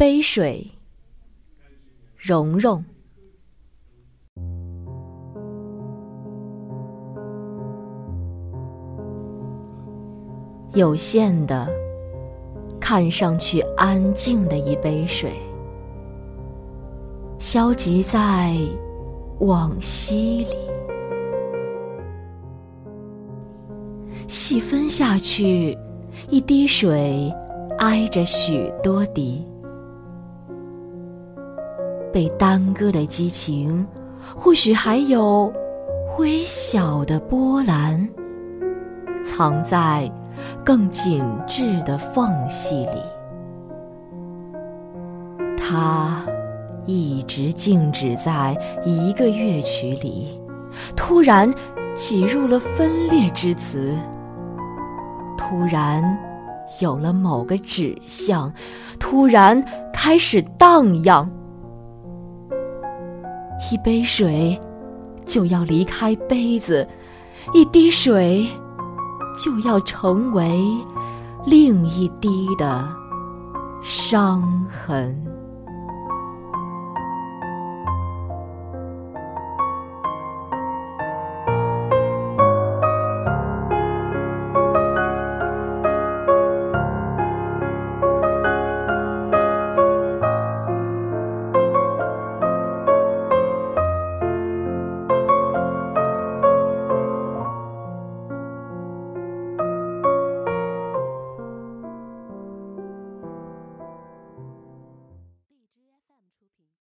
杯水，蓉蓉。有限的，看上去安静的一杯水，消极在往昔里。细分下去，一滴水挨着许多滴，被耽搁的激情，或许还有微小的波澜，藏在。更紧致的缝隙里，它一直静止在一个乐曲里，突然挤入了分裂之词，突然有了某个指向，突然开始荡漾。一杯水就要离开杯子，一滴水。就要成为另一滴的伤痕。